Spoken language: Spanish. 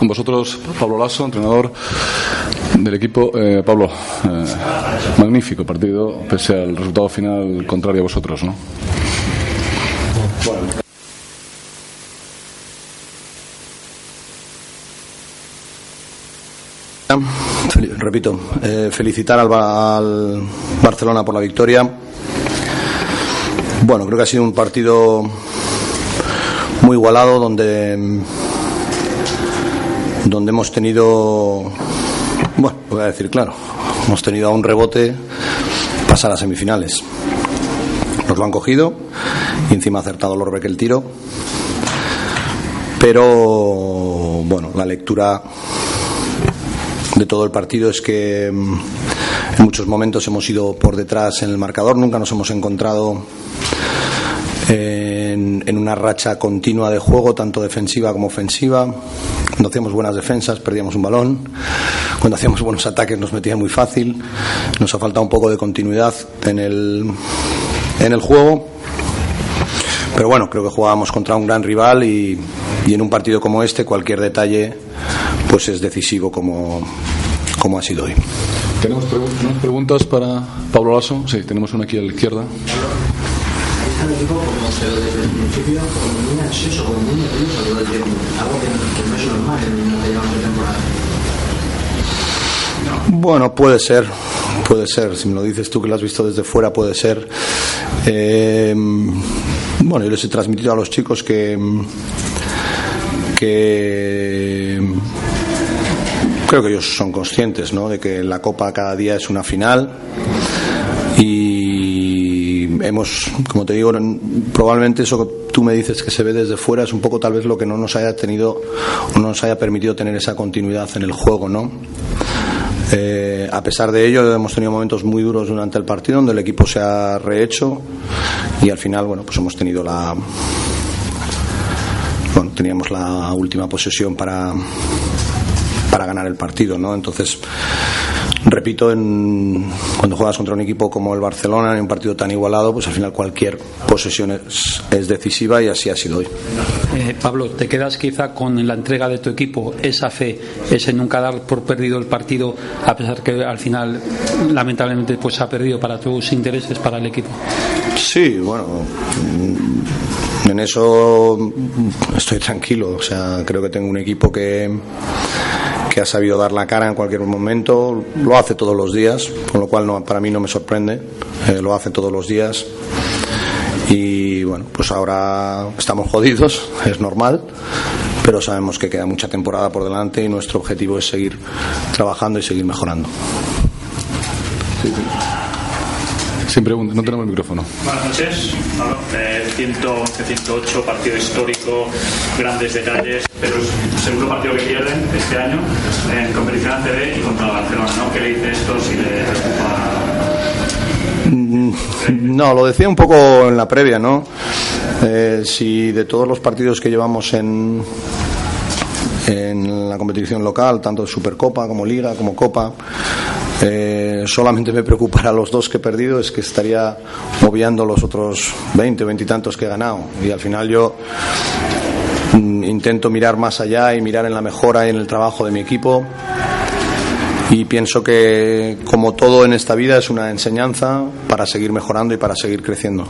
con vosotros Pablo Lasso, entrenador del equipo. Eh, Pablo, eh, magnífico partido, pese al resultado final contrario a vosotros, ¿no? repito, eh, felicitar al, al, Barcelona por la victoria. Bueno, creo que ha sido un partido muy igualado donde donde hemos tenido bueno, voy a decir claro, hemos tenido a un rebote pasar a semifinales. Nos lo han cogido y encima ha acertado Lorbeck el tiro. Pero bueno, la lectura de todo el partido es que mm, en muchos momentos hemos ido por detrás en el marcador, nunca nos hemos encontrado en, en, una racha continua de juego, tanto defensiva como ofensiva. Cuando hacíamos buenas defensas perdíamos un balón, cuando hacíamos buenos ataques nos metían muy fácil, nos ha faltado un poco de continuidad en el, en el juego. Pero bueno, creo que jugábamos contra un gran rival y, y en un partido como este cualquier detalle pues es decisivo como, como ha sido hoy. ¿Tenemos, preguntas para Pablo Lasso? Sí, tenemos una aquí a la izquierda. Bueno, puede ser, puede ser. Si me lo dices tú que lo has visto desde fuera, puede ser. Eh, bueno, yo les he transmitido a los chicos que que creo que ellos son conscientes ¿no? de que la Copa cada día es una final y hemos, como te digo, probablemente eso que tú me dices que se ve desde fuera es un poco tal vez lo que no nos haya tenido no nos haya permitido tener esa continuidad en el juego, ¿no? Eh, a pesar de ello, hemos tenido momentos muy duros durante el partido donde el equipo se ha rehecho y al final, bueno, pues hemos tenido la, bueno, teníamos la última posesión para, para ganar el partido, ¿no? Entonces, repito, en, cuando juegas contra un equipo como el Barcelona, en un partido tan igualado, pues al final cualquier posesión es, es decisiva y así ha sido hoy. Eh, Pablo, ¿te quedas quizá con la entrega de tu equipo, esa fe, ese nunca dar por perdido el partido, a pesar que al final, lamentablemente, pues ha perdido para tus intereses, para el equipo? Sí, bueno en eso estoy tranquilo. O sea, creo que tengo un equipo que, que ha sabido dar la cara en cualquier momento. Lo hace todos los días, con lo cual no, para mí no me sorprende. Eh, lo hace todos los días. Y bueno, pues ahora estamos jodidos, es normal, pero sabemos que queda mucha temporada por delante y nuestro objetivo es seguir trabajando y seguir mejorando. Sin preguntas, no tenemos el micrófono. Buenas noches. Bueno, eh, 111, 108, partido histórico, grandes detalles, pero es el segundo partido que pierden este año en competición ACB y contra el Barcelona. ¿no? ¿Qué le dice esto si le preocupa? No, lo decía un poco en la previa, ¿no? Eh, si de todos los partidos que llevamos en, en la competición local, tanto Supercopa como Liga como Copa, eh, solamente me preocupara los dos que he perdido, es que estaría obviando los otros 20 o 20 y tantos que he ganado. Y al final yo mm, intento mirar más allá y mirar en la mejora y en el trabajo de mi equipo. Y pienso que, como todo en esta vida, es una enseñanza para seguir mejorando y para seguir creciendo.